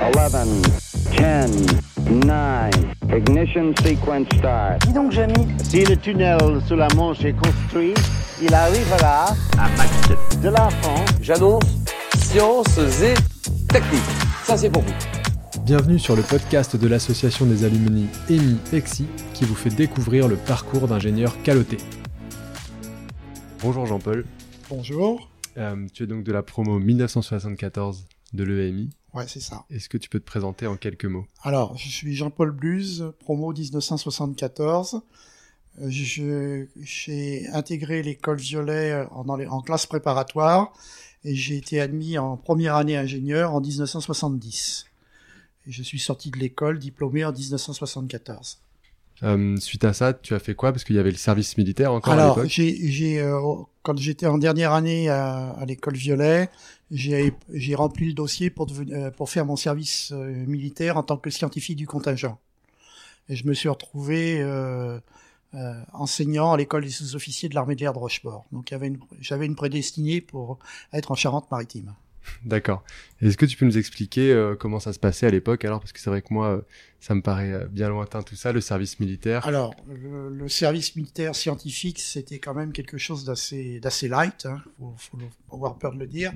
11, 10, 9, ignition sequence start. Dis donc, Jamy. Si le tunnel sous la Manche est construit, il arrivera à Max de la France. J'annonce sciences et techniques. Ça, c'est pour vous. Bienvenue sur le podcast de l'association des alumni EMI EXI qui vous fait découvrir le parcours d'ingénieur caloté. Bonjour Jean-Paul. Bonjour. Euh, tu es donc de la promo 1974 de l'EMI. Ouais, c'est ça. Est-ce que tu peux te présenter en quelques mots? Alors, je suis Jean-Paul Bluse, promo 1974. Euh, j'ai intégré l'école Violet en, en classe préparatoire et j'ai été admis en première année ingénieur en 1970 je suis sorti de l'école diplômé en 1974. Euh, suite à ça, tu as fait quoi? Parce qu'il y avait le service militaire encore Alors, à l'époque. j'ai, euh, quand j'étais en dernière année à, à l'école Violet, j'ai, rempli le dossier pour, euh, faire mon service euh, militaire en tant que scientifique du contingent. Et je me suis retrouvé euh, enseignant à l'école des sous-officiers de l'armée de l'air de Rochefort. Donc, j'avais une prédestinée pour être en Charente-Maritime. D'accord. Est-ce que tu peux nous expliquer euh, comment ça se passait à l'époque alors? Parce que c'est vrai que moi, euh, ça me paraît euh, bien lointain tout ça, le service militaire. Alors, le, service militaire scientifique, c'était quand même quelque chose d'assez d'assez light, hein, faut, faut, avoir peur de le dire.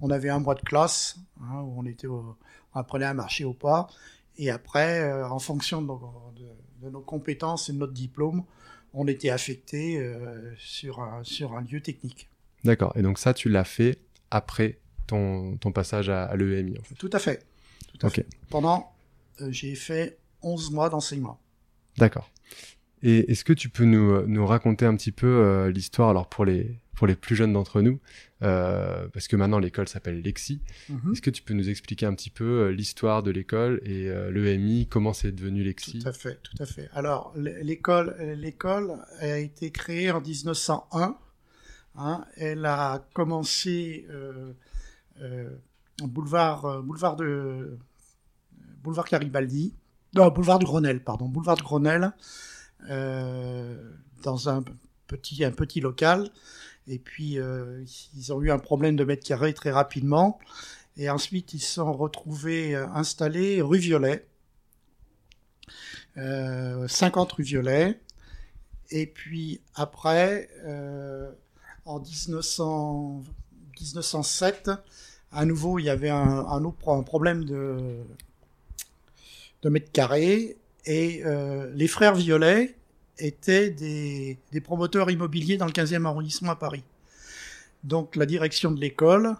On avait un mois de classe, hein, où on, était on apprenait à marcher au pas, et après, en fonction de nos, de, de nos, compétences et de notre diplôme, on était affecté sur, un, sur un lieu technique. D'accord, et donc ça, tu l'as fait après ton, passage à, l'EMI. En fait. Tout à fait. Tout à fait. Pendant, euh, j'ai fait 11 mois d'enseignement. D'accord. Et est-ce que tu peux nous, nous raconter un petit peu euh, l'histoire, alors pour les, pour les plus jeunes d'entre nous, euh, parce que maintenant l'école s'appelle Lexi, mhm. est-ce que tu peux nous expliquer un petit peu l'histoire de l'école et l'EMI, comment c'est devenu Lexi? Tout à fait, tout à fait. Alors l'école, l'école a été créée en 1901. Hein, elle a commencé euh, boulevard, euh, boulevard de boulevard Garibaldi, non, boulevard du Grenelle, pardon, boulevard du Grenelle, euh, dans un petit, un petit local. Et puis, ils ont eu un problème de mètre carré très rapidement. Et ensuite, ils se sont retrouvés installés rue Violet, 50 rue Violet. Et puis après, en 1900, 1907, à nouveau, il y avait un, un, problème de, de mètres carrés et euh, les frères Violet étaient des, des, promoteurs immobiliers dans le 15e arrondissement à Paris. Donc la direction de l'école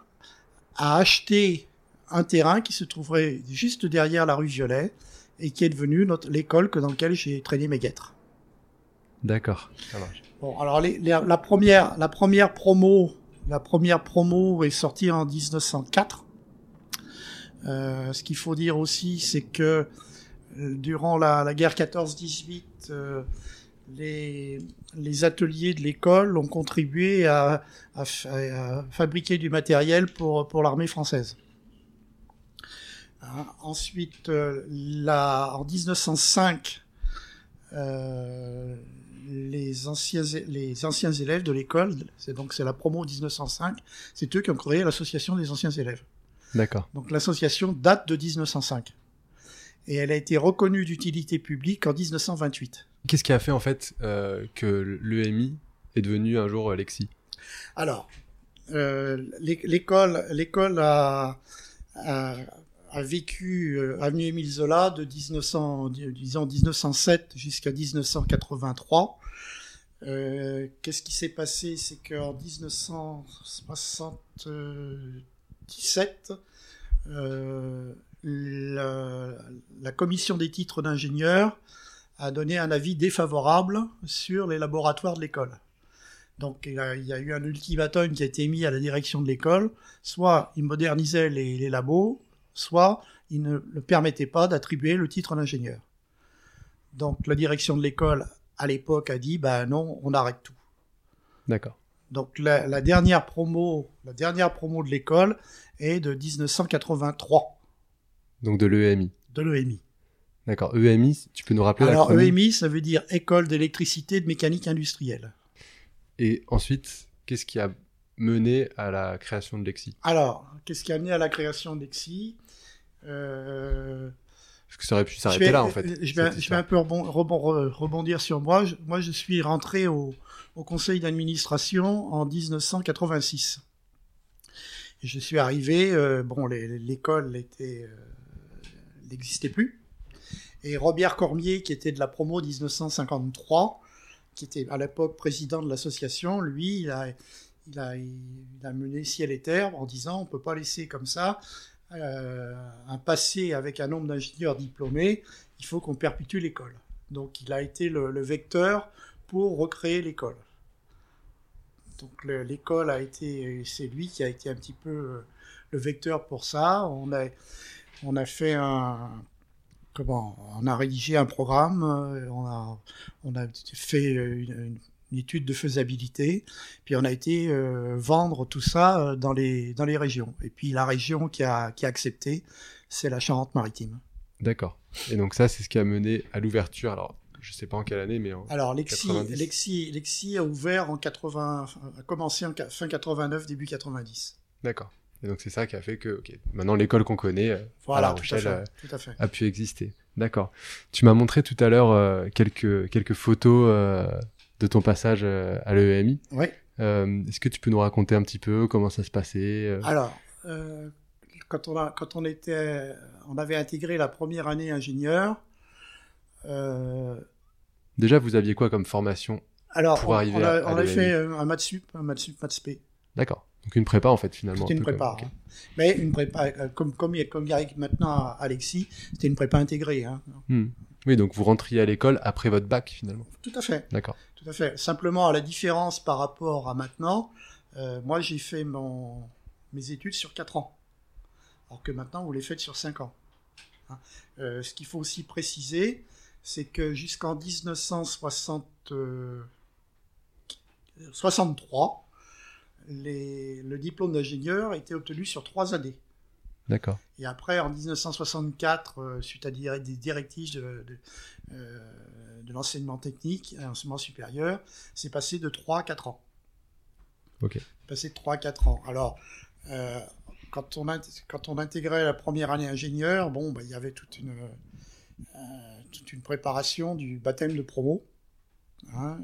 a acheté un terrain qui se trouverait juste derrière la rue Violet et qui est devenu l'école dans laquelle j'ai traîné mes guêtres. D'accord. Bon, alors les, la première, la première promo la première promo est sortie en 1904. Euh, ce qu'il faut dire aussi, c'est que euh, durant la, guerre 14-18, euh, les, ateliers de l'école ont contribué à, fabriquer du matériel pour, pour l'armée française. Hein, ensuite, en 1905, les anciens, les anciens élèves de l'école, c'est donc c'est la promo 1905, c'est eux qui ont créé l'association des anciens élèves. D'accord. Donc l'association date de 1905 et elle a été reconnue d'utilité publique en 1928. Qu'est-ce qui a fait en fait euh, que l'EMI est devenu un jour Lexi? Alors, euh, l'école, l'école a, a vécu euh, avenue Émile Zola de 1900, disons 1907 jusqu'à 1983. Euh, Qu'est-ce qui s'est passé? C'est qu'en 1977, euh, la, commission des titres d'ingénieur a donné un avis défavorable sur les laboratoires de l'école. Donc il y, a, eu un ultimatum qui a été mis à la direction de l'école, soit ils modernisaient les, les labos, soit il ne le permettait pas d'attribuer le titre d'ingénieur. Donc la direction de l'école à l'époque a dit ben non, on arrête tout. D'accord. Donc la, dernière promo, la dernière promo de l'école est de 1983. Donc de l'EMI. De l'EMI. D'accord. EMI, tu peux nous rappeler Alors EMI, ça veut dire École d'électricité de mécanique industrielle. Et ensuite, qu'est-ce qui a mené à la création de Lexi? Alors, qu'est-ce qui a mené à la création de Lexi? Euh, ça aurait pu je s'arrêter vais, là, en fait. je vais, cette je vais histoire. un peu rebon- rebon- rebondir sur moi. Je- moi, je suis rentré au, au conseil d'administration en 1986. Et je suis arrivé, euh, bon, l'école était, euh, n'existait plus. Et Robert Cormier, qui était de la promo 1953, qui était à l'époque président de l'association, lui, il a, il, a, il a mené ciel et terre en disant on peut pas laisser comme ça un passé avec un nombre d'ingénieurs diplômés, il faut qu'on perpétue l'école. Donc il a été le, vecteur pour recréer l'école. Donc le- l'école a été, c'est lui qui a été un petit peu euh, le vecteur pour ça. On a, on a fait un, comment, on a rédigé un programme, euh, on a, on a fait une, une- étude de faisabilité, puis on a été euh, vendre tout ça euh, dans les, dans les régions. Et puis la région qui a, qui a accepté, c'est la Charente-Maritime. D'accord. Et donc ça, c'est ce qui a mené à l'ouverture. Alors, je sais pas en quelle année, mais en... Alors Lexi, 90. Lexi, Lexi a ouvert en 80, a commencé en fin 89, début 90. d'accord. Et donc c'est ça qui a fait que, maintenant l'école qu'on connaît Voilà, à La à fait, a pu exister. D'accord. Tu m'as montré tout à l'heure euh, quelques quelques photos euh, de ton passage euh, à l'EMI. Oui. Euh, Est-ce que tu peux nous raconter un petit peu comment ça se passait euh? Alors, euh, quand on a, quand on était, on avait intégré la première année ingénieur. Euh, Déjà, vous aviez quoi comme formation alors, Pour on, arriver on a, à- à on a l'EMI. fait un maths sup, un maths sup, maths spé. D'accord. Donc une prépa en fait finalement. C'était un une prépa, comme- hein. mais une prépa comme comme a- comme il y a maintenant à Alexis, c'était une prépa intégrée. Hein. Hmm. Oui, donc vous rentriez à l'école après votre bac finalement. Tout à fait. D'accord. Tout à fait. Simplement, à la différence par rapport à maintenant, euh, moi j'ai fait mon, mes études sur 4 ans, alors que maintenant vous les faites sur 5 ans. Hein. Euh, ce qu'il faut aussi préciser, c'est que jusqu'en 1960, euh, 63, les, le diplôme d'ingénieur était obtenu sur 3 années. D'accord. Et après, en 1964, euh, suite à des des directives de, de, euh, de l'enseignement technique l'enseignement supérieur, c'est passé de 3 à 4 ans. Ok. Passé de 3 à 4 ans. Alors, euh, quand, on a, quand on intégrait la première année ingénieur, bon, bah, il y avait toute une, toute une préparation du baptême de promo. Hein,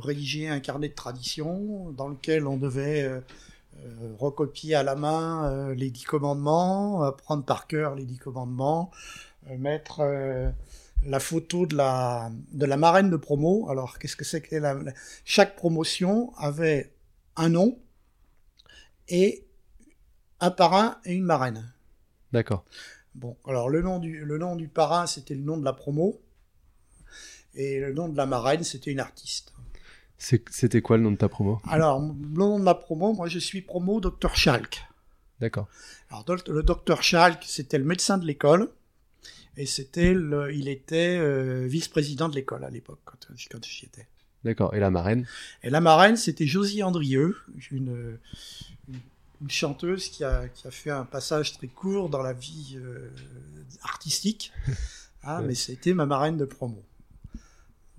rédiger un carnet de tradition dans lequel on devait recopier à la main euh, les dix commandements, apprendre par cœur les dix commandements, euh, mettre euh, la photo de la, de la marraine de promo. Alors, qu'est-ce que c'est que la, la- chaque promotion avait un nom et un parrain et une marraine. D'accord. Bon, alors le nom du, le nom du parrain, c'était le nom de la promo. Et le nom de la marraine, c'était une artiste. C'était quoi le nom de ta promo? Alors, le nom de ma promo, moi je suis promo Dr Schalk. D'accord. Alors, le docteur Schalk, c'était le médecin de l'école. Et c'était il était euh, vice-président de l'école à l'époque, quand, quand j'y étais. D'accord. Et la marraine? Et la marraine, c'était Josie Andrieux, une, une, une chanteuse qui a, qui a fait un passage très court dans la vie euh, artistique. Ouais. Mais c'était ma marraine de promo.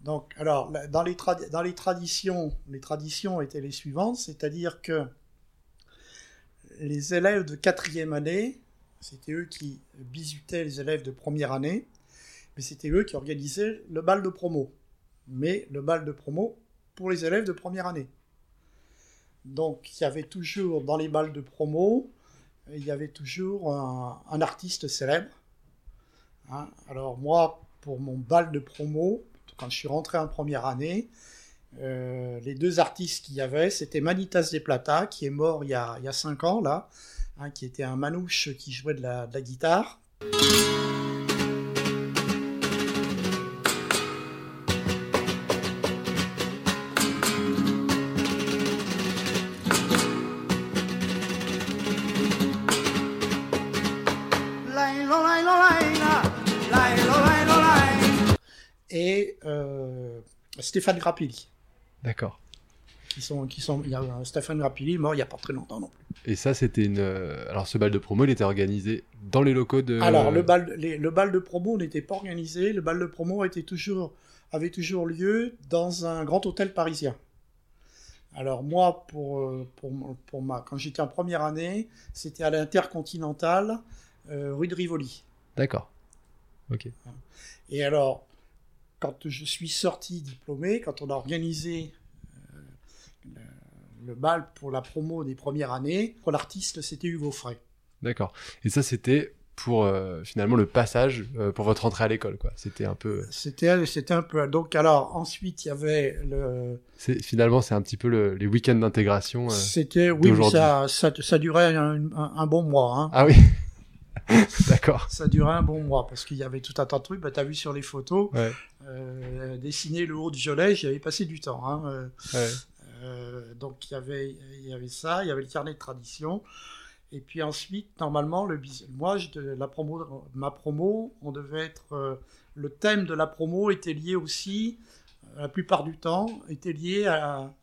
Donc, alors, dans les, traditions, les traditions étaient les suivantes, c'est-à-dire que les élèves de quatrième année, c'était eux qui bisutaient les élèves de première année, mais c'était eux qui organisaient le bal de promo. Mais le bal de promo pour les élèves de première année. Donc, il y avait toujours, dans les balles de promo, il y avait toujours un, un artiste célèbre. Hein. Alors, moi, pour mon bal de promo, quand je suis rentré en première année, euh, les deux artistes qu'il y avait, c'était Manitas de Plata, qui est mort il y a, il cinq ans, là, hein, qui était un manouche qui jouait de la guitare. Stéphane Grappelli. D'accord. Qui sont, qui sont, il y a un Stéphane Grappelli mort il n'y a pas très longtemps non plus. Et ça, c'était une. euh, Alors, ce bal de promo, il était organisé dans les locaux de. Alors, le bal, les- le bal de promo n'était pas organisé. Le bal de promo était toujours, avait toujours lieu dans un grand hôtel parisien. Alors, moi, pour, euh, pour, pour ma, quand j'étais en première année, c'était à l'Intercontinental, euh, rue de Rivoli. D'accord. Ok. Et alors, quand je suis sorti diplômé, quand on a organisé euh, le, le bal pour la promo des premières années, pour l'artiste, c'était Hugo Frey. D'accord. Et ça, c'était pour euh, finalement le passage euh, pour votre entrée à l'école, quoi. C'était un peu. C'était, c'était un peu. Donc alors, ensuite, il y avait le. C'est finalement c'est un petit peu le- les week-ends d'intégration. euh. C'était oui, ça, ça, ça durait un, un- un bon mois. Hein. Ah oui. D'accord. Ça durait un bon mois parce qu'il y avait tout un tas de trucs. Bah, t'as vu sur les photos, Ouais. euh, dessiner le haut du violet, j'y avais passé du temps. Hein. Euh, ouais. Euh, donc il y avait il y avait ça, il y avait le carnet de tradition. Et puis ensuite, normalement, le moi, je, la promo, ma promo, on devait être euh, le thème de la promo était lié aussi, la plupart du temps, était lié à,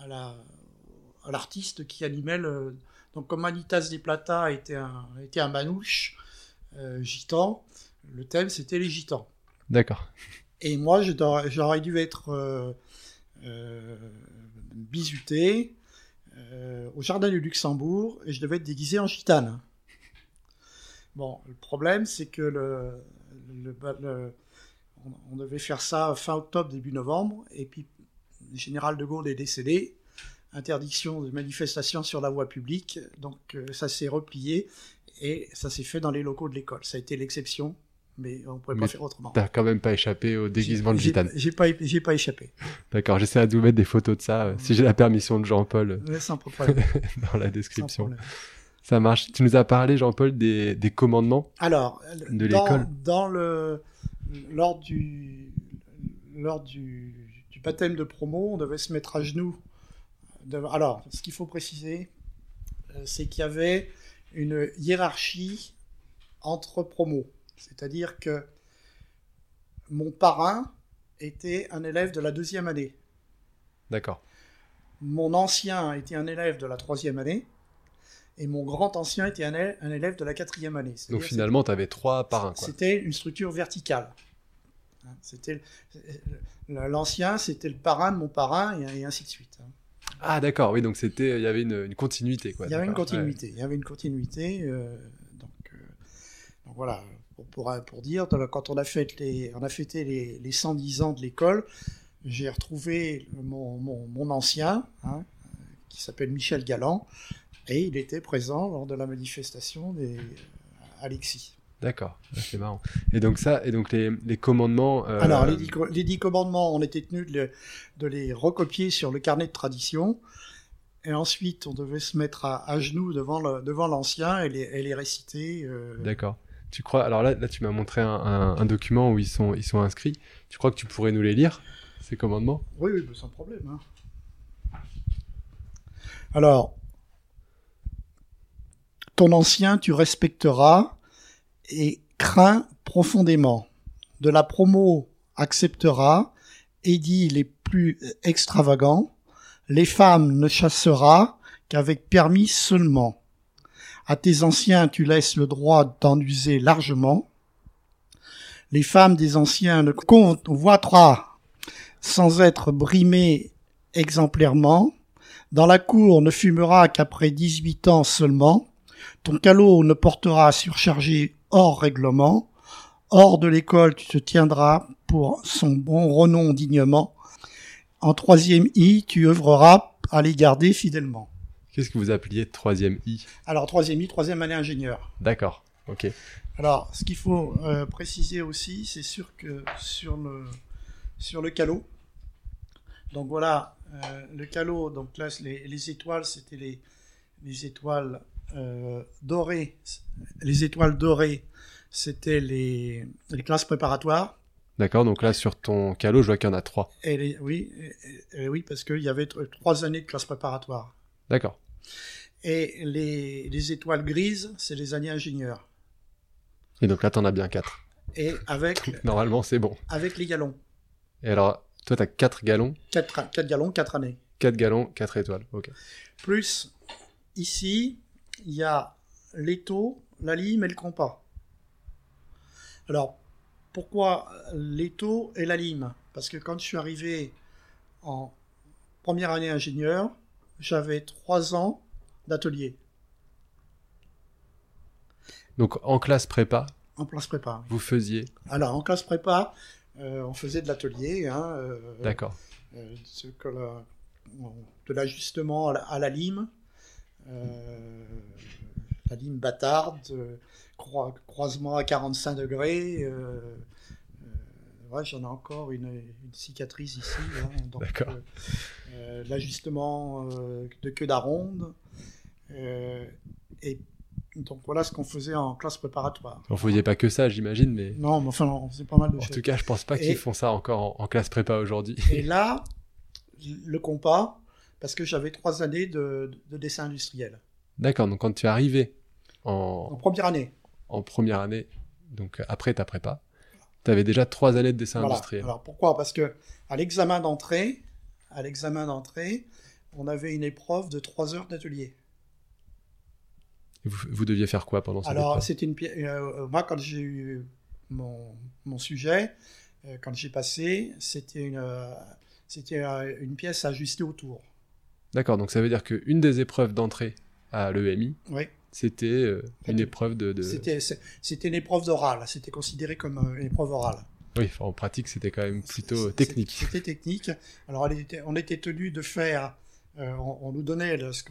à la à l'artiste qui animait le. Donc comme Manitas de Plata était un était un manouche euh, gitan, le thème c'était les gitans. D'accord. Et moi, j'aurais dû être euh, euh, bisuté euh, au jardin du Luxembourg et je devais être déguisé en gitane. Bon, le problème, c'est que le, le- le- on, on devait faire ça fin octobre, début novembre, et puis le général de Gaulle est décédé. Interdiction de manifestation sur la voie publique, donc euh, ça s'est replié et ça s'est fait dans les locaux de l'école. Ça a été l'exception, mais on ne pouvait Mais pas faire autrement. T'as quand même pas échappé au déguisement de gitane. J'ai pas, j'ai pas échappé. D'accord. J'essaierai de vous mettre des photos de ça euh, si j'ai la permission de Jean-Paul euh, sans problème. dans la description. Ça marche. Tu nous as parlé, Jean-Paul, des, des commandements. Alors, De dans, l'école. dans le, lors du, lors du, du baptême de promo, on devait se mettre à genoux. Alors, ce qu'il faut préciser, euh, c'est qu'il y avait une hiérarchie entre promos. C'est-à-dire que mon parrain était un élève de la deuxième année. D'accord. Mon ancien était un élève de la troisième année. Et mon grand ancien était un élève, de la quatrième année. Donc finalement, tu avais trois parrains. C'était une structure verticale. Hein, C'était l'ancien, c'était le parrain de mon parrain et, et ainsi de suite. Ah d'accord. Oui, donc c'était, il y avait une, une continuité, quoi. Il y avait une continuité. Il y avait une continuité. euh, donc, euh, donc voilà, pour, pour, pour dire, quand on a, fait les, on a fêté les, les 110 ans de l'école, j'ai retrouvé mon, mon, mon ancien, hein, qui s'appelle Michel Galland, et il était présent lors de la manifestation des Alexis. D'accord. C'est marrant. Et donc ça, et donc les, les commandements. euh, Alors, les dix, co- les dix commandements, on était tenu de, le- de les recopier sur le carnet de tradition. Et ensuite, on devait se mettre à, à genoux devant le- devant l'ancien et les, et les réciter. euh, D'accord. Tu crois Alors là, là, tu m'as montré un, un- un document où ils sont, ils sont inscrits. Tu crois que tu pourrais nous les lire ces commandements? Oui, oui, bah, sans problème. hein. Alors, ton ancien, tu respecteras et crains profondément. De la promo acceptera, édits les plus extravagants. Les femmes ne chassera qu'avec permis seulement. À tes anciens, tu laisses le droit d'en user largement. Les femmes des anciens ne convoitera sans être brimées exemplairement. Dans la cour ne fumera qu'après 18 ans seulement. Ton calot ne portera surchargé hors règlement. Hors de l'école, tu te tiendras pour son bon renom dignement. En troisième I, tu œuvreras à les garder fidèlement. Qu'est-ce que vous appeliez troisième I? Alors, troisième I, troisième année ingénieur. D'accord. Ok. Alors, ce qu'il faut euh, préciser aussi, c'est sûr que sur le, sur le calot, donc voilà, euh, le calot, donc là, les, les étoiles, c'était les, les étoiles dorées. Les étoiles dorées, c'était les, les classes préparatoires. D'accord. Donc là, sur ton calot, je vois qu'il y en a trois. Et les, oui, et- et oui, parce qu'il y avait tr- trois années de classe préparatoire. D'accord. Et les, les étoiles grises, c'est les années ingénieurs. Et donc là, t'en as bien quatre. Et avec, Normalement, c'est bon. avec les galons. Et alors, toi, t'as quatre galons, Quatre, quatre galons, quatre années. quatre galons, quatre étoiles. Ok. Plus, ici, il y a l'étau, la lime et le compas. Alors, pourquoi l'étau et la lime Parce que quand je suis arrivé en première année ingénieur, j'avais trois ans d'atelier. Donc en classe prépa, en classe prépa. oui. vous faisiez. Alors, en classe prépa, euh, on faisait de l'atelier, hein, euh, D'accord. euh, de l'ajustement à, la- à la lime, la lime bâtarde, euh, croi- croisement à 45 degrés. euh, euh, ouais, j'en ai encore une, une cicatrice ici. hein, D'accord. euh, euh, L'ajustement euh, de queue d'aronde. euh, et donc voilà ce qu'on faisait en classe préparatoire. Vous faisiez pas que ça, j'imagine, mais Non, mais enfin, on faisait pas mal de en choses. tout cas, je pense pas qu'ils font ça encore en, en classe prépa aujourd'hui. Et là, le compas, parce que j'avais trois années de, de dessin industriel. D'accord. Donc quand tu es arrivé En en, première année. en première année, donc après ta prépa, tu avais déjà trois années de dessin Voilà. industriel. Alors pourquoi? Parce que à l'examen d'entrée, à l'examen d'entrée, on avait une épreuve de trois heures d'atelier. Vous, vous deviez faire quoi pendant cette Alors c'était une euh, moi quand j'ai eu mon, mon sujet, euh, quand j'ai passé, c'était une euh, c'était euh, une pièce ajustée autour. D'accord. Donc ça veut dire qu'une des épreuves d'entrée à l'EMI, Oui. c'était euh, une épreuve de. de- C'était une épreuve d'oral. C'était considéré comme euh, une épreuve orale. Oui, en pratique, c'était quand même plutôt technique. C'était technique. Alors, était- on était tenu de faire, euh, on, on nous donnait le- ce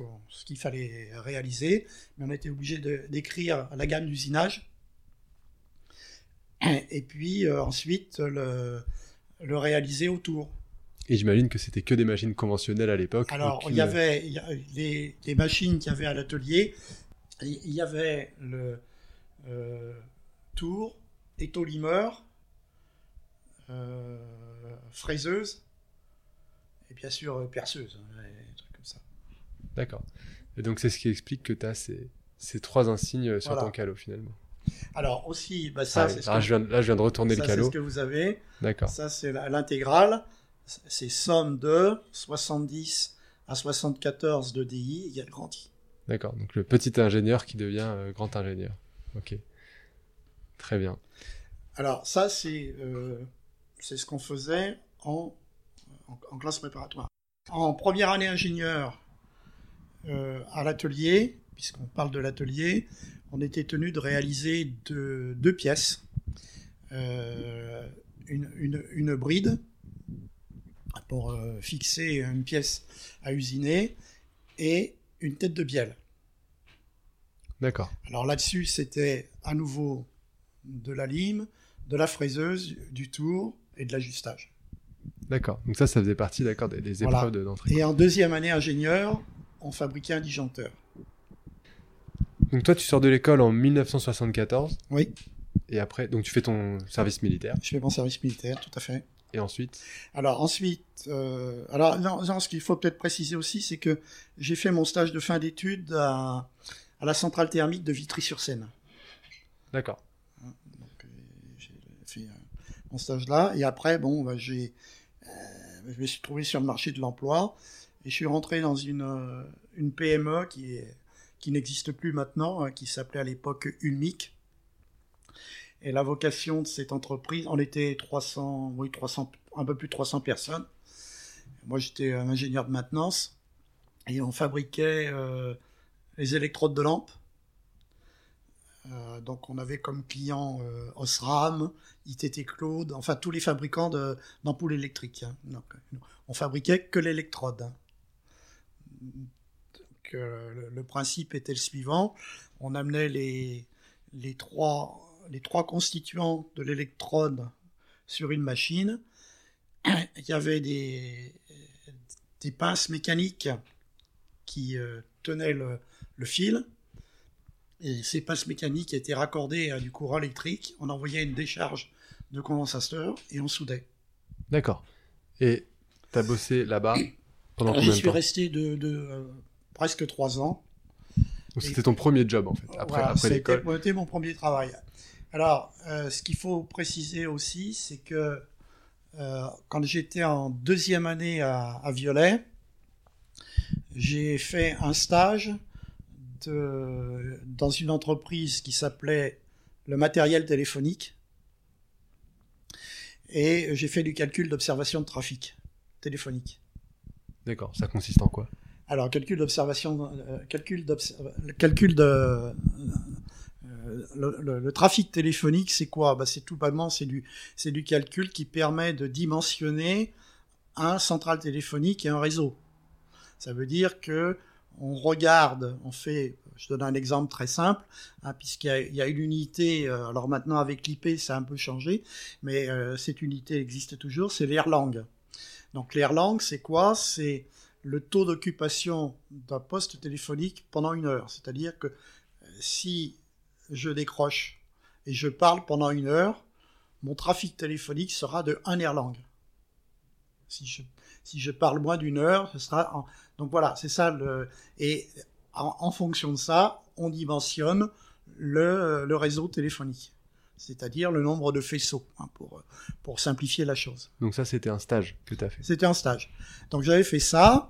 qu'il fallait réaliser, mais on était obligé d'écrire la gamme d'usinage. Et puis ensuite, le, le réaliser autour. Et j'imagine que c'était que des machines conventionnelles à l'époque. Alors, aucune- il y avait il y a- les, les machines qu'il y avait à l'atelier, il y avait le euh, tour, étau-limeur, euh, fraiseuse, et bien sûr euh, perceuse, hein, des trucs comme ça. D'accord. Et donc c'est ce qui explique que tu as ces, ces trois insignes sur Voilà. ton calot finalement. Alors aussi, bah, ça, Ah c'est ce là, je viens, de retourner ça, le c'est calot. ce que vous avez. D'accord. Ça, c'est l'intégrale. C'est somme de 70 à 74 de DI égale grand I. D'accord. Donc le petit ingénieur qui devient euh, grand ingénieur. Ok. Très bien. Alors ça, c'est euh, c'est ce qu'on faisait en, en, en classe préparatoire. En première année ingénieur euh, à l'atelier, puisqu'on parle de l'atelier, on était tenu de réaliser deux, deux pièces. Une, une, une bride pour euh, fixer une pièce à usiner et une tête de bielle. D'accord. Alors là-dessus, c'était à nouveau de la lime, de la fraiseuse, du tour et de l'ajustage. D'accord. Donc ça, ça faisait partie d'accord des, des Voilà. épreuves de- d'entrée. Et en deuxième année ingénieur, on fabriquait un disjoncteur. Donc toi, tu sors de l'école en 1974 Oui, et après, donc tu fais ton service militaire je fais mon service militaire, tout à fait. Et ensuite. Alors ensuite, euh, alors non, non, ce qu'il faut peut-être préciser aussi, c'est que j'ai fait mon stage de fin d'études à, à la centrale thermique de Vitry-sur-Seine. D'accord. Donc, euh, j'ai fait euh, mon stage là. Et après, bon, bah, j'ai, euh, je me suis trouvé sur le marché de l'emploi et je suis rentré dans une, une PME qui, est, qui n'existe plus maintenant, hein, qui s'appelait à l'époque Ulmic. Et la vocation de cette entreprise, on était 300, oui, 300, un peu plus de 300 personnes. Moi, j'étais ingénieur de maintenance et on fabriquait euh, les électrodes de lampes. Euh, donc on avait comme client euh, Osram, ITT Claude, enfin tous les fabricants d'ampoules électriques. hein. On fabriquait que l'électrode. hein. Le, le principe était le suivant on amenait les, les, trois, les trois constituants de l'électrode sur une machine. Il y avait des, des pinces mécaniques qui euh, tenaient le, le fil. Et ces pinces mécaniques étaient raccordées à du courant électrique. On envoyait une décharge de condensateur et on soudait. D'accord. Et t'as bossé là-bas pendant J'y combien de suis temps? resté de, de, euh, presque trois ans. C'était ton premier job en fait, après, Voilà, après l'école. C'était mon premier travail. Alors, euh, ce qu'il faut préciser aussi, c'est que euh, quand j'étais en deuxième année à, à Violet, j'ai fait un stage de, dans une entreprise qui s'appelait le matériel téléphonique. Et j'ai fait du calcul d'observation de trafic téléphonique. D'accord. Ça consiste en quoi? Alors, calcul d'observation, euh, calcul, de, le, trafic téléphonique, c'est quoi? Bah, C'est tout bonnement, c'est du, du calcul qui permet de dimensionner un central téléphonique et un réseau. Ça veut dire que on regarde, on fait, je donne un exemple très simple, hein, puisqu'il y y a une unité, euh, alors maintenant avec l'IP ça a un peu changé, mais euh, cette unité existe toujours, c'est l'Erlang. Donc l'Erlang, c'est quoi? C'est le taux d'occupation d'un poste téléphonique pendant une heure. C'est-à-dire que euh, si je décroche et je parle pendant une heure, mon trafic téléphonique sera de 1 Erlang. Si je, si je parle moins d'une heure, ce sera... En... Donc voilà, c'est ça. Le... Et en, en fonction de ça, on dimensionne le, le réseau téléphonique. C'est-à-dire le nombre de faisceaux, hein, pour, pour simplifier la chose. Donc ça, c'était un stage que tu as fait. C'était un stage. Donc j'avais fait ça.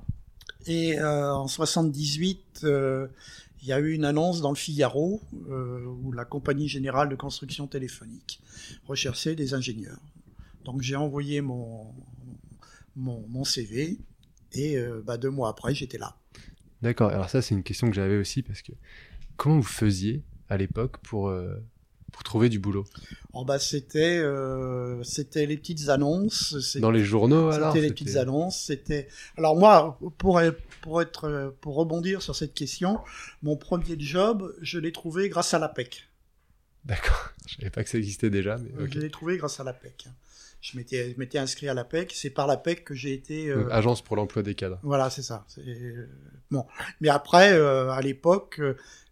Et euh, en 78, euh, il y a eu une annonce dans le Figaro euh, où la compagnie générale de construction téléphonique recherchait des ingénieurs. Donc j'ai envoyé mon, mon, CV et euh, bah, deux mois après, j'étais là. D'accord. Alors ça, c'est une question que j'avais aussi parce que comment vous faisiez à l'époque pour euh, pour trouver du boulot Oh, bah, c'était euh, c'était les petites annonces. Dans les journaux alors C'était les petites annonces. C'était. Alors moi, pour pour être pour rebondir sur cette question, mon premier job, je l'ai trouvé grâce à l'APEC. D'accord. Je savais pas que ça existait déjà, mais. Je l'ai trouvé grâce à l'APEC. Je m'étais inscrit à l'APEC. C'est par l'APEC que j'ai été. euh, Donc, Agence pour l'emploi des cadres. Voilà, c'est ça. Euh, Bon, mais après, euh, à l'époque.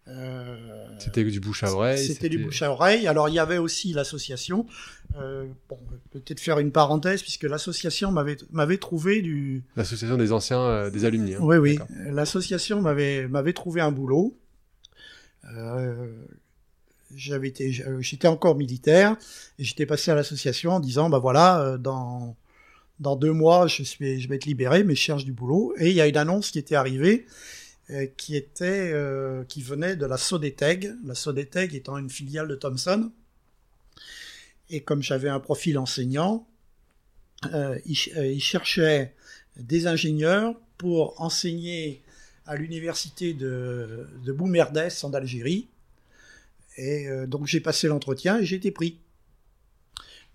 Euh, C'était du bouche à oreille. C'était du bouche à oreille. Alors il y avait aussi l'association. Euh, bon, peut-être faire une parenthèse puisque l'association m'avait m'avait trouvé du. L'association des anciens, euh, des alumni. hein. Oui, oui. L'association m'avait m'avait trouvé un boulot. J'avais été, j'étais encore militaire et j'étais passé à l'association en disant bah voilà dans dans deux mois je suis je vais être libéré mais je cherche du boulot et il y a une annonce qui était arrivée qui était euh, qui venait de la Sodeteg la Sodeteg étant une filiale de Thomson et comme j'avais un profil enseignant euh, ils, euh, ils cherchaient des ingénieurs pour enseigner à l'université de, de Boumerdès en Algérie. Et euh, donc j'ai passé l'entretien et j'ai été pris.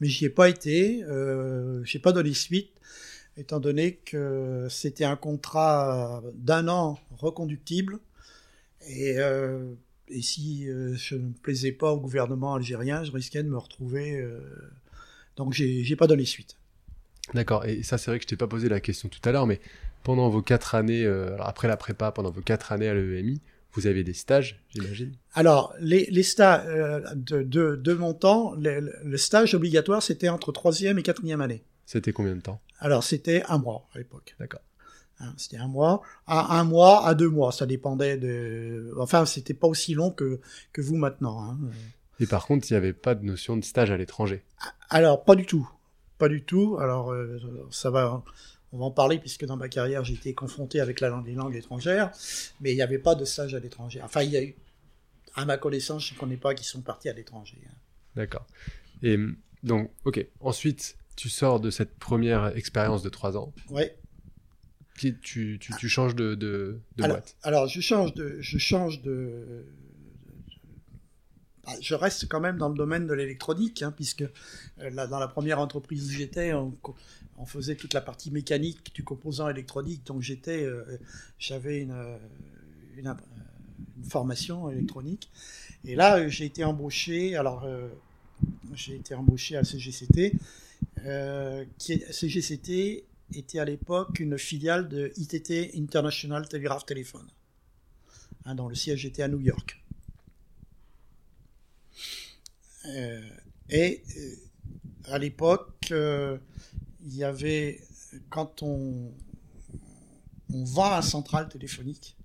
Mais j'y ai pas été, euh, j'ai pas donné suite, étant donné que c'était un contrat d'un an reconductible. Et, euh, et si euh, je ne plaisais pas au gouvernement algérien, je risquais de me retrouver. euh, donc j'ai pas donné suite. D'accord. Et ça, c'est vrai que je t'ai pas posé la question tout à l'heure, mais pendant vos quatre années, euh, alors après la prépa, pendant vos quatre années à l'EMI, vous avez des stages, j'imagine? Alors, les, les stages euh, de, de, de mon temps, le, le stage obligatoire, c'était entre troisième et quatrième année. C'était combien de temps? Alors, c'était un mois à l'époque. D'accord. Hein, c'était un mois, à un mois, à deux mois, ça dépendait de. Enfin, c'était pas aussi long que que vous maintenant. Hein. Et par contre, il n'y avait pas de notion de stage à l'étranger. Alors, pas du tout, pas du tout. Alors, euh, ça va. On va en parler puisque dans ma carrière j'ai été confronté avec la langue, les langues étrangères, mais il n'y avait pas de stage à l'étranger. Enfin, il y a eu, à ma connaissance, je ne connais pas qui sont partis à l'étranger. hein. D'accord. Et donc, ok. Ensuite, tu sors de cette première expérience de trois ans. Ouais. Tu, tu, tu changes de, de, de alors, boîte. alors, je change de, je change de, Ah, je reste quand même dans le domaine de l'électronique, hein, puisque euh, là, dans la première entreprise où j'étais, on, faisait toute la partie mécanique du composant électronique, donc j'étais, euh, j'avais une, euh, une, euh, une formation électronique, et là euh, j'ai été embauché, alors euh, j'ai été embauché à CGCT, euh, CGCT était à l'époque une filiale de ITT International Telegraph Telephone, hein, dont le siège était à New York. Euh, et euh, à l'époque, euh, il y avait, quand on, vend un central téléphonique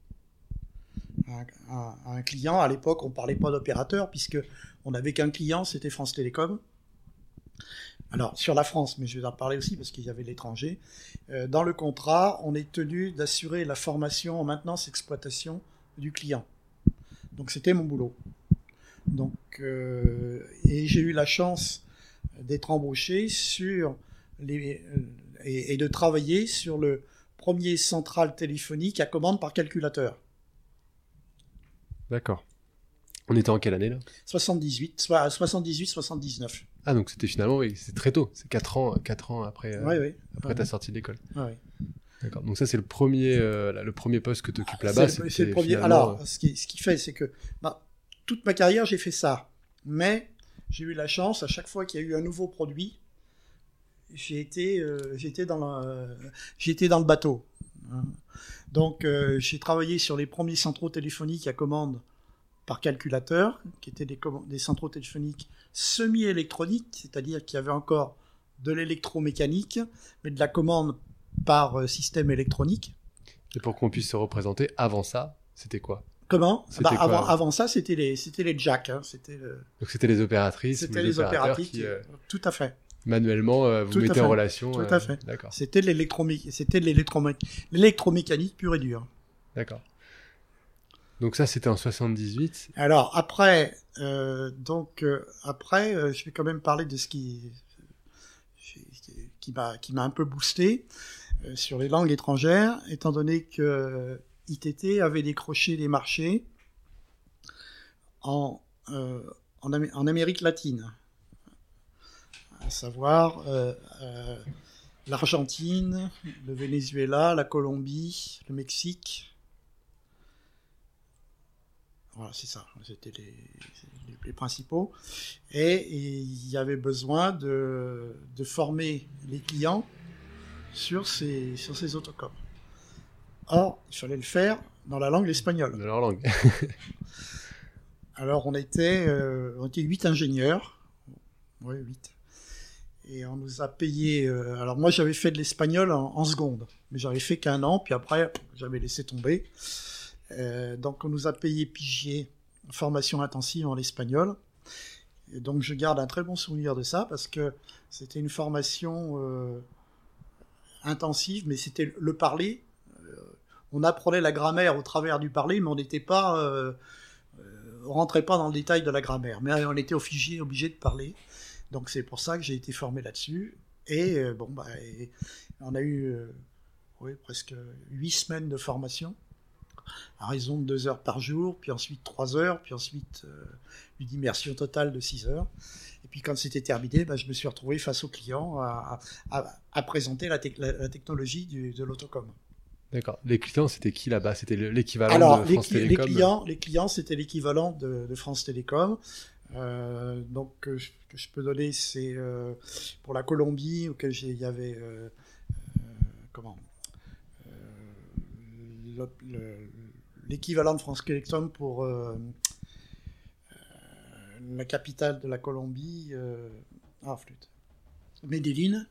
à un client, à l'époque, on ne parlait pas d'opérateur, puisque on n'avait qu'un client, c'était France Télécom. Alors, sur la France, mais je vais en parler aussi parce qu'il y avait l'étranger. Euh, dans le contrat, on est tenu d'assurer la formation en maintenance exploitation du client. Donc, c'était mon boulot. Donc, euh, et j'ai eu la chance d'être embauché sur les, euh, et, et de travailler sur le premier central téléphonique à commande par calculateur. D'accord. On était en quelle année là? 78, soit 78, 79. Ah donc c'était finalement oui, c'est très tôt, c'est 4 ans, quatre ans après, euh, oui. après Ouais. ta sortie de l'école. Ouais, ouais. D'accord. Donc ça c'est le premier, euh, le premier poste que tu occupes là-bas. C'est le- premier. finalement, Alors, ce qui, ce qui fait, c'est que bah, toute ma carrière, j'ai fait ça. Mais j'ai eu la chance, à chaque fois qu'il y a eu un nouveau produit, j'ai été, euh, j'étais dans, j'étais dans le bateau. hein. Donc, euh, j'ai travaillé sur les premiers centraux téléphoniques à commande par calculateur, qui étaient des, des centraux téléphoniques semi-électroniques, c'est-à-dire qu'il y avait encore de l'électromécanique, mais de la commande par euh, système électronique. Et pour qu'on puisse se représenter, avant ça, c'était quoi? Comment? Bah, quoi, avant, ça, c'était les, c'était les jacks. hein, c'était le- Donc c'était les opératrices, c'était les, opératrices. qui euh, Tout à fait. manuellement euh, vous Tout mettez en relation. Tout à fait. D'accord. C'était l'électromécanique pure et dure. D'accord. Donc ça c'était en 78. Alors après, euh, euh, euh, je vais quand même parler de ce qui m'a un peu boosté sur les langues étrangères, étant donné que ITT avait décroché des marchés en en, Amé- en Amérique latine, à savoir l'Argentine, le Venezuela, la Colombie, le Mexique. Voilà, c'est ça. C'était les, principaux. Et, il y avait besoin de, de former les clients sur ces, sur ces autocoms. Or, il fallait le faire dans la langue espagnole. de leur langue. Alors, on était, euh, on était 8 ingénieurs. Oui, 8. Et on nous a payé. euh, alors, moi, j'avais fait de l'espagnol en, en seconde. Mais j'avais fait qu'un an, puis après, j'avais laissé tomber. Euh, donc, on nous a payé pigier, formation intensive en espagnol. Donc, je garde un très bon souvenir de ça parce que c'était une formation euh, intensive, mais c'était le parler. Euh, on apprenait la grammaire au travers du parler, mais on n'était pas. euh, on rentrait pas dans le détail de la grammaire, mais on était obligé, de parler. Donc c'est pour ça que j'ai été formé là-dessus. Et bon, bah, on a eu presque huit semaines de formation, à raison de deux heures par jour, puis ensuite trois heures, puis ensuite euh, une immersion totale de six heures. Et puis quand c'était terminé, bah, je me suis retrouvé face aux clients à, à- à présenter la, tec- la- la technologie du- de l'autocom. D'accord. Les clients c'était qui là-bas? C'était le- l'équivalent de France cli- les Télécom? clients, les clients, c'était l'équivalent de, de France Télécom. Euh, donc, euh, je, que je peux donner, c'est euh, pour la Colombie, auquel il y avait comment? L'équivalent de France Télécom pour euh, euh, la capitale de la Colombie, euh, ah flûte, Medellín,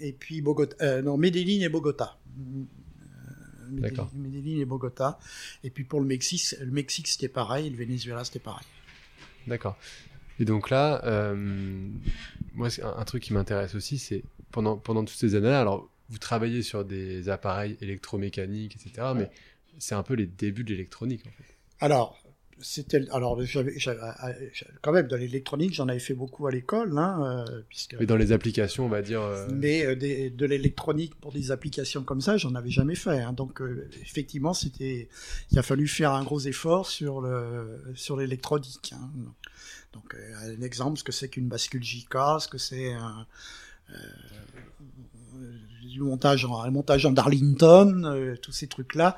et puis Bogota, non Medellín et Bogota. D'accord. Medellín Medellín et Bogota. Et puis pour le Mexique, le Mexique c'était pareil, le Venezuela c'était pareil. D'accord. Et donc là, euh, moi, un, un truc qui m'intéresse aussi, c'est pendant, pendant toutes ces années-là, alors vous travaillez sur des appareils électromécaniques, etc., mais c'est un peu les débuts de l'électronique, en fait. Alors, c'était, alors j'avais, quand même de l'électronique, j'en avais fait beaucoup à l'école, hein, euh, puisque. Mais dans les applications, on va dire. euh, Mais euh, des- de l'électronique pour des applications comme ça, j'en avais jamais fait. hein. Donc effectivement, c'était, il a fallu faire un gros effort sur le sur l'électronique. hein. Donc un exemple, ce que c'est qu'une bascule JK, ce que c'est un, du montage en montage en Darlington, euh, tous ces trucs là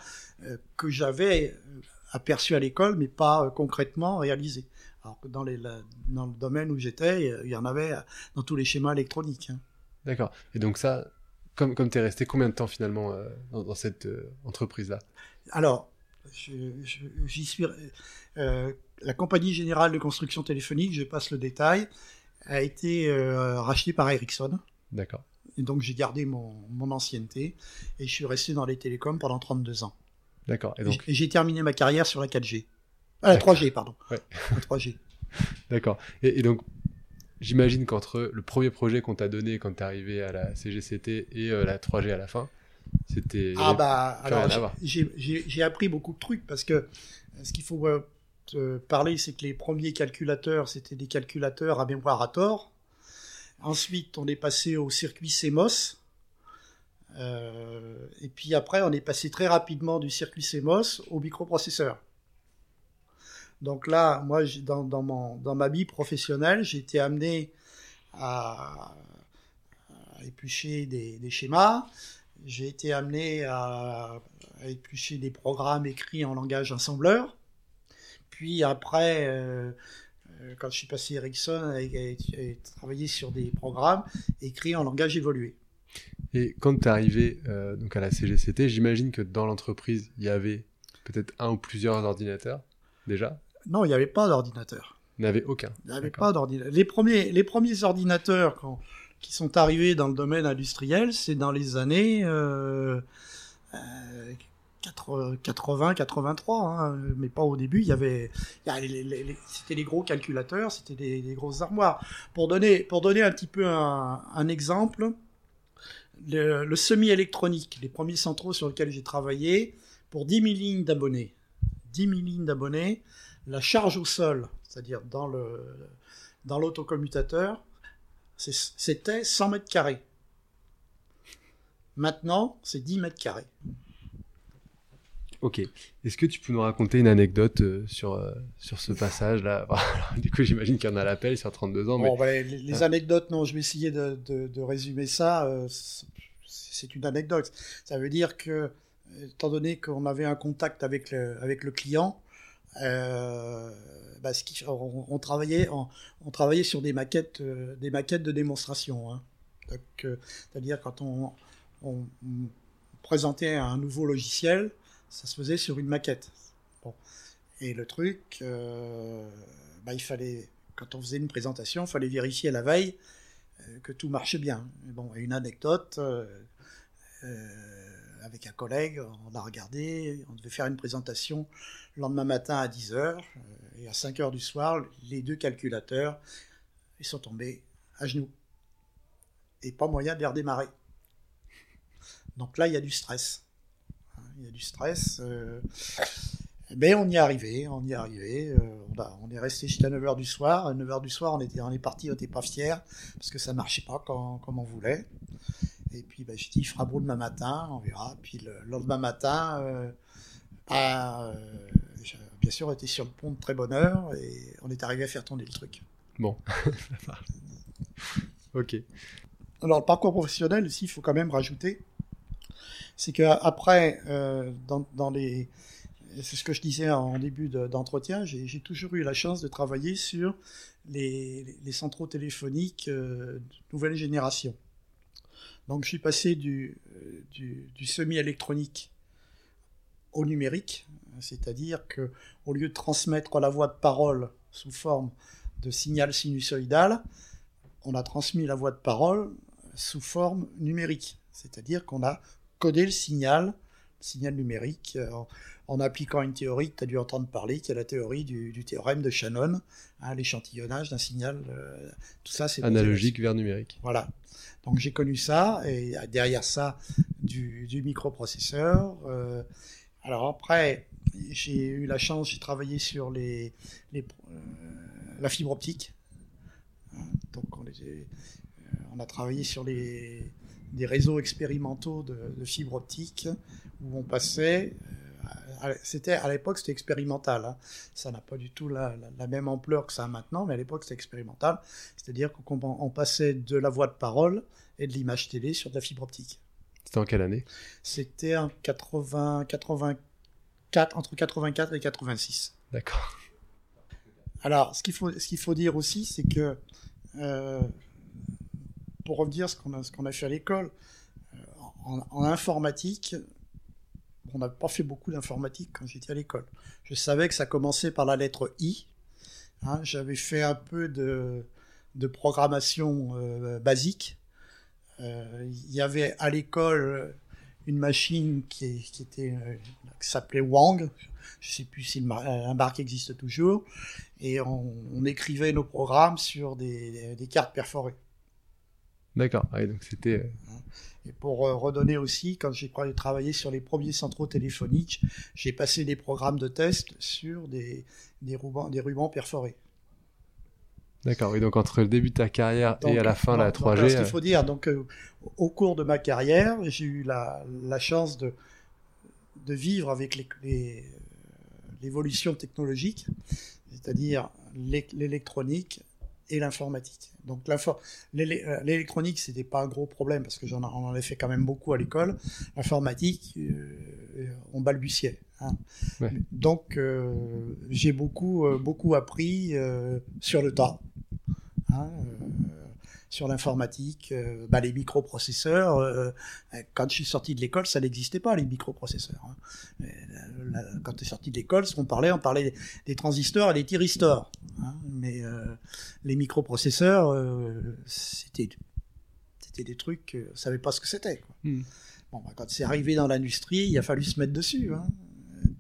que j'avais euh, aperçu à l'école, mais pas euh, concrètement réalisé. Alors que dans, les, la- dans le domaine où j'étais, il y en avait euh, dans tous les schémas électroniques. hein. D'accord. Et donc ça, comme, comme tu es resté combien de temps finalement euh, dans, dans cette euh, entreprise-là? Alors, j'y suis. euh, la compagnie générale de construction téléphonique, je passe le détail, a été euh, rachetée par Ericsson. D'accord. Et donc j'ai gardé mon, mon ancienneté et je suis resté dans les télécoms pendant 32 ans. D'accord. Et donc, j'ai- terminé ma carrière sur la 4G. Ah, la D'accord. 3G, pardon. Ouais. La 3G. d'accord. Et, et donc, j'imagine qu'entre le premier projet qu'on t'a donné quand t'es arrivé à la CGCT et euh, la 3G à la fin, c'était. Ah bah, alors j'ai appris beaucoup de trucs parce que euh, ce qu'il faut euh, te parler, c'est que les premiers calculateurs, c'était des calculateurs à mémoire à tort. Ensuite, on est passé au circuit CMOS. Euh, et puis après, on est passé très rapidement du circuit CMOS au microprocesseur. Donc là, moi, dans, mon, dans ma vie professionnelle, j'ai été amené à, éplucher des, schémas. J'ai été amené à, éplucher des programmes écrits en langage assembleur. Puis après, euh, quand je suis passé Ericsson, j'ai travaillé sur des programmes écrits en langage évolué. Et quand tu es arrivé euh, donc à la CGCT, j'imagine que dans l'entreprise, il y avait peut-être un ou plusieurs ordinateurs déjà? Non, il n'y avait pas d'ordinateur. Il n'y avait aucun. Il n'y avait pas d'ordinateur. Les premiers, les premiers ordinateurs quand- qui sont arrivés dans le domaine industriel, c'est dans les années euh, euh, 80, 80, 83, hein, mais pas au début. Il y avait, les- les- les- c'était des gros calculateurs, c'était des, grosses armoires. Pour donner, un petit peu un, exemple, le, le semi-électronique, les premiers centraux sur lesquels j'ai travaillé, pour 10 000 lignes d'abonnés, 10 000 lignes d'abonnés, la charge au sol, c'est-à-dire dans le dans l'autocommutateur, c'était 100 mètres carrés. Maintenant, c'est 10 mètres carrés. Ok. Est-ce que tu peux nous raconter une anecdote euh, sur, euh, sur ce passage-là? Du coup, j'imagine qu'il y en a à l'appel sur 32 ans, mais Bon, ben, les, les anecdotes, non, je vais essayer de, de- de résumer ça. euh, c'est- une anecdote. Ça veut dire que, étant donné qu'on avait un contact avec le, avec le client, bah, ce qui- on, on travaillait, on, on travaillait sur des maquettes, des maquettes de démonstration. hein. C'est-à-dire quand on, on- on présentait un nouveau logiciel, ça se faisait sur une maquette. Bon. Et le truc, euh, bah, il fallait, quand on faisait une présentation, il fallait vérifier la veille euh, que tout marchait bien. Bon, une anecdote, euh, avec un collègue, on a regardé, on devait faire une présentation le lendemain matin à 10h, et à 5h du soir, les deux calculateurs, ils sont tombés à genoux. Et pas moyen de les redémarrer. Donc là, il y a du stress. Il y a du stress. euh, mais on y est arrivé, on y est arrivé. euh, on, a- on est resté jusqu'à 9h du soir. À 9h du soir, on, était, on est parti, on n'était pas fiers, parce que ça marchait pas comme, comme on voulait. Et puis, bah, j'ai dit, il fera beau demain matin, on verra. Puis le lendemain matin, euh, bah, euh, bien sûr été sur le pont de très bonne heure, et on est arrivé à faire tourner le truc. bon. ok. Alors, le parcours professionnel, aussi, il faut quand même rajouter, c'est qu'après, euh. C'est ce que je disais en début de- d'entretien, j'ai toujours eu la chance de travailler sur les, centraux téléphoniques euh, de nouvelle génération. Donc, je suis passé du, euh, du, semi-électronique au numérique, c'est-à-dire que au lieu de transmettre la voix de parole sous forme de signal sinusoïdal, on a transmis la voix de parole sous forme numérique, c'est-à-dire qu'on a codé le signal, le signal numérique, euh, en, en appliquant une théorie que tu as dû entendre parler, qui est la théorie du, du théorème de Shannon, hein, l'échantillonnage d'un signal, euh, tout ça c'est Analogique vers numérique. voilà. Donc j'ai connu ça, et derrière ça, du, du microprocesseur. euh, alors après, j'ai eu la chance, j'ai travaillé sur les, les, euh, la fibre optique. Hein, Donc euh, on a travaillé sur les, des réseaux expérimentaux de, de fibre optique, où on passait... euh, C'était à l'époque c'était expérimental. hein. Ça n'a pas du tout la, la- la même ampleur que ça a maintenant, mais à l'époque c'était expérimental. C'est-à-dire qu'on on passait de la voix de parole et de l'image télé sur de la fibre optique. C'était en quelle année? C'était en 80, 84, entre 84 et 86. D'accord. Alors, ce qu'il faut, ce qu'il faut dire aussi, c'est que, euh, pour revenir à ce qu'on a, fait à l'école, euh, en, informatique, on n'a pas fait beaucoup d'informatique quand j'étais à l'école. Je savais que ça commençait par la lettre I. hein, J'avais fait un peu de, programmation euh, basique. Euh, Il y avait à l'école une machine qui, s'appelait Wang. Je sais plus si la marque existe toujours. Et on, on écrivait nos programmes sur des, des cartes perforées. D'accord. Oui, donc c'était. euh, Et pour euh, redonner aussi, quand j'ai tra- travaillé sur les premiers centraux téléphoniques, j'ai passé des programmes de test sur des, des, rubans, des rubans perforés. D'accord. Oui, donc entre le début de ta carrière et Donc, à la fin la donc, donc, 3G. alors, ce qu'il euh, faut dire, donc, euh, au cours de ma carrière, j'ai eu la, la chance de, de vivre avec les- les- l'évolution technologique. c'est-à-dire l'électronique et l'informatique. Donc l'électronique, c'était pas un gros problème parce que j'en en avais fait quand même beaucoup à l'école. L'informatique, on balbutiait. Hein. Donc j'ai beaucoup beaucoup appris sur le tas. Hein, sur l'informatique, euh, bah, les microprocesseurs. Euh, quand je suis sorti de l'école, ça n'existait pas les microprocesseurs. Hein. quand tu es sorti de l'école, on parlait, on parlait des, transistors et des thyristors. Hein. Mais euh, les microprocesseurs, c'était c'était des trucs, on savait pas ce que c'était. Hmm. Bon, bah, quand c'est arrivé dans l'industrie, il a fallu se mettre dessus. Hein.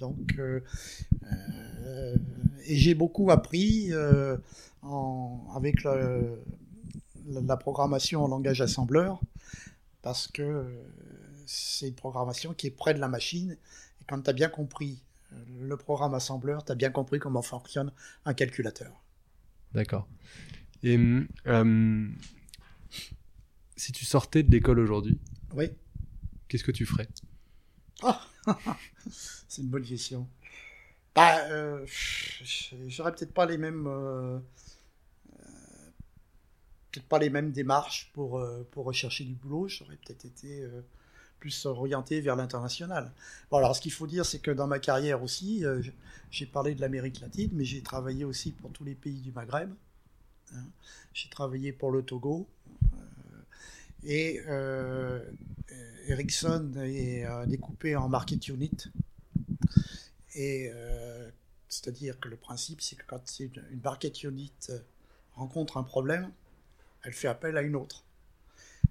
Donc, et j'ai beaucoup appris en, avec le, la programmation en langage assembleur parce que euh, c'est une programmation qui est près de la machine. Et quand tu as bien compris euh, le programme assembleur, tu as bien compris comment fonctionne un calculateur. D'accord. Et euh, si tu sortais de l'école aujourd'hui, oui. qu'est-ce que tu ferais? Ah, C'est une bonne question. Bah, j'aurais peut-être pas les mêmes peut-être pas les mêmes démarches pour, euh, pour rechercher du boulot. J'aurais peut-être été euh, plus orienté vers l'international. Bon, alors ce qu'il faut dire, c'est que dans ma carrière aussi, euh, j'ai parlé de l'Amérique latine, mais j'ai travaillé aussi pour tous les pays du Maghreb. Hein. J'ai travaillé pour le Togo. et Ericsson est découpé en market unit. Et c'est-à-dire que le principe, c'est que quand une, une market unit rencontre un problème, elle fait appel à une autre.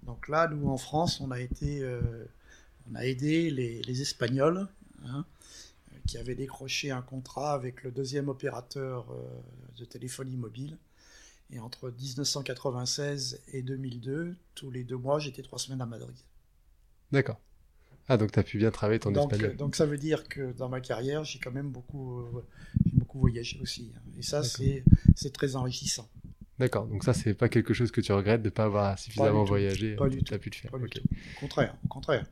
Donc là, nous en France, on a été, euh, on a aidé les, Espagnols hein, qui avaient décroché un contrat avec le deuxième opérateur euh, de téléphonie mobile. Et entre 1996 et 2002, tous les deux mois, j'étais trois semaines à Madrid. D'accord. Ah, donc tu as pu bien travailler ton espagnol. Donc ça veut dire que dans ma carrière, j'ai quand même beaucoup, euh, beaucoup voyagé aussi. Hein. Et ça, c'est très enrichissant. D'accord, donc ça, c'est pas quelque chose que tu regrettes de ne pas avoir suffisamment voyagé. Pas du tout. pu le faire. Au contraire, au contraire.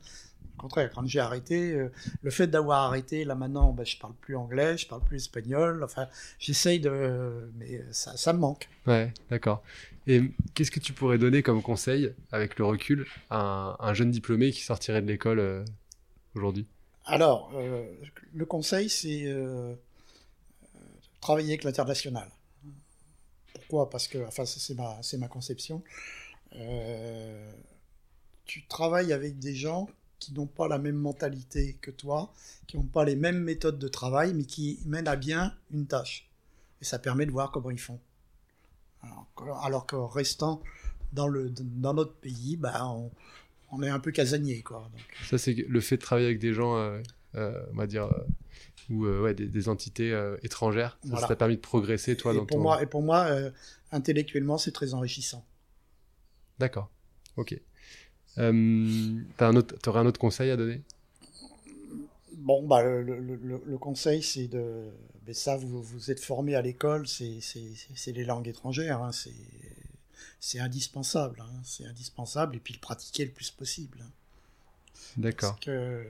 Au contraire, quand j'ai arrêté, euh, le fait d'avoir arrêté, là maintenant, bah, je parle plus anglais, je parle plus espagnol. Enfin, j'essaye de, mais ça, ça me manque. Ouais, d'accord. Et qu'est-ce que tu pourrais donner comme conseil, avec le recul, à un, jeune diplômé qui sortirait de l'école euh, aujourd'hui? Alors, euh, le conseil, c'est travailler avec l'international. Parce que, enfin, c'est ma, conception. Euh, tu travailles avec des gens qui n'ont pas la même mentalité que toi, qui n'ont pas les mêmes méthodes de travail, mais qui mènent à bien une tâche. Et ça permet de voir comment ils font. Alors, qu'en restant dans, le, dans notre pays, bah, on, est un peu casanier. Quoi, Ça, c'est le fait de travailler avec des gens, euh, on va dire, ou euh, ouais, des, entités euh, étrangères. Ça t'a permis de progresser, toi, et dans pour ton... Moi, et pour moi, euh, intellectuellement, c'est très enrichissant. D'accord. Ok. Euh, autre, aurais un autre conseil à donner? Bon, bah, le, le, le, conseil, c'est de. Mais ça, vous, vous êtes formé à l'école, c'est les langues étrangères. Hein, c'est indispensable. Hein, c'est indispensable. Et puis le pratiquer le plus possible. Hein. D'accord. Parce que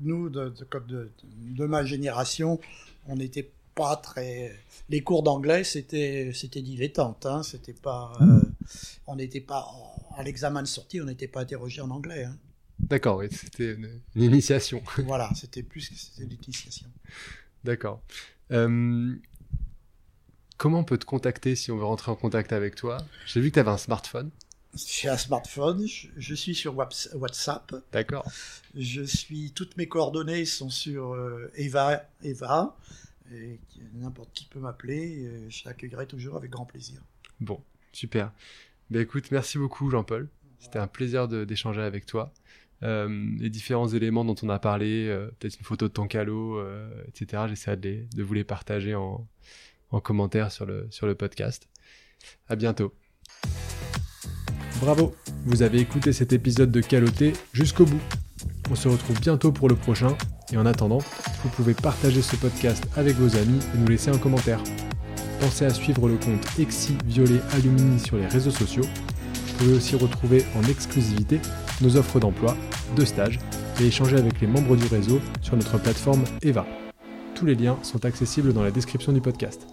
nous, de, de, ma génération, on n'était pas très. Les cours d'anglais, c'était c'était dilettante. Hein, c'était pas. Euh, on n'était pas à l'examen de sortie, on n'était pas interrogé en anglais. Hein. D'accord, oui, c'était une, initiation. voilà, c'était plus que c'était l'initiation. D'accord. Euh, comment on peut te contacter si on veut rentrer en contact avec toi? J'ai vu que tu avais un smartphone. J'ai un smartphone, je, suis sur WhatsApp. D'accord. Je suis, toutes mes coordonnées sont sur euh, Eva, Eva, et n'importe qui peut m'appeler, je l'accueillerai toujours avec grand plaisir. Bon, super. Ben écoute, merci beaucoup Jean-Paul. C'était un plaisir d'échanger avec toi. Euh, les différents éléments dont on a parlé, euh, peut-être une photo de ton calot, etc. J'essaie de, de, vous les partager en, en commentaire sur le, sur le podcast. À bientôt. Bravo, vous avez écouté cet épisode de Caloté jusqu'au bout. On se retrouve bientôt pour le prochain, et en attendant, vous pouvez partager ce podcast avec vos amis et nous laisser un commentaire. Pensez à suivre le compte Exi Violet Alumini sur les réseaux sociaux. Vous pouvez aussi retrouver en exclusivité nos offres d'emploi, de stage et échanger avec les membres du réseau sur notre plateforme EVA. Tous les liens sont accessibles dans la description du podcast.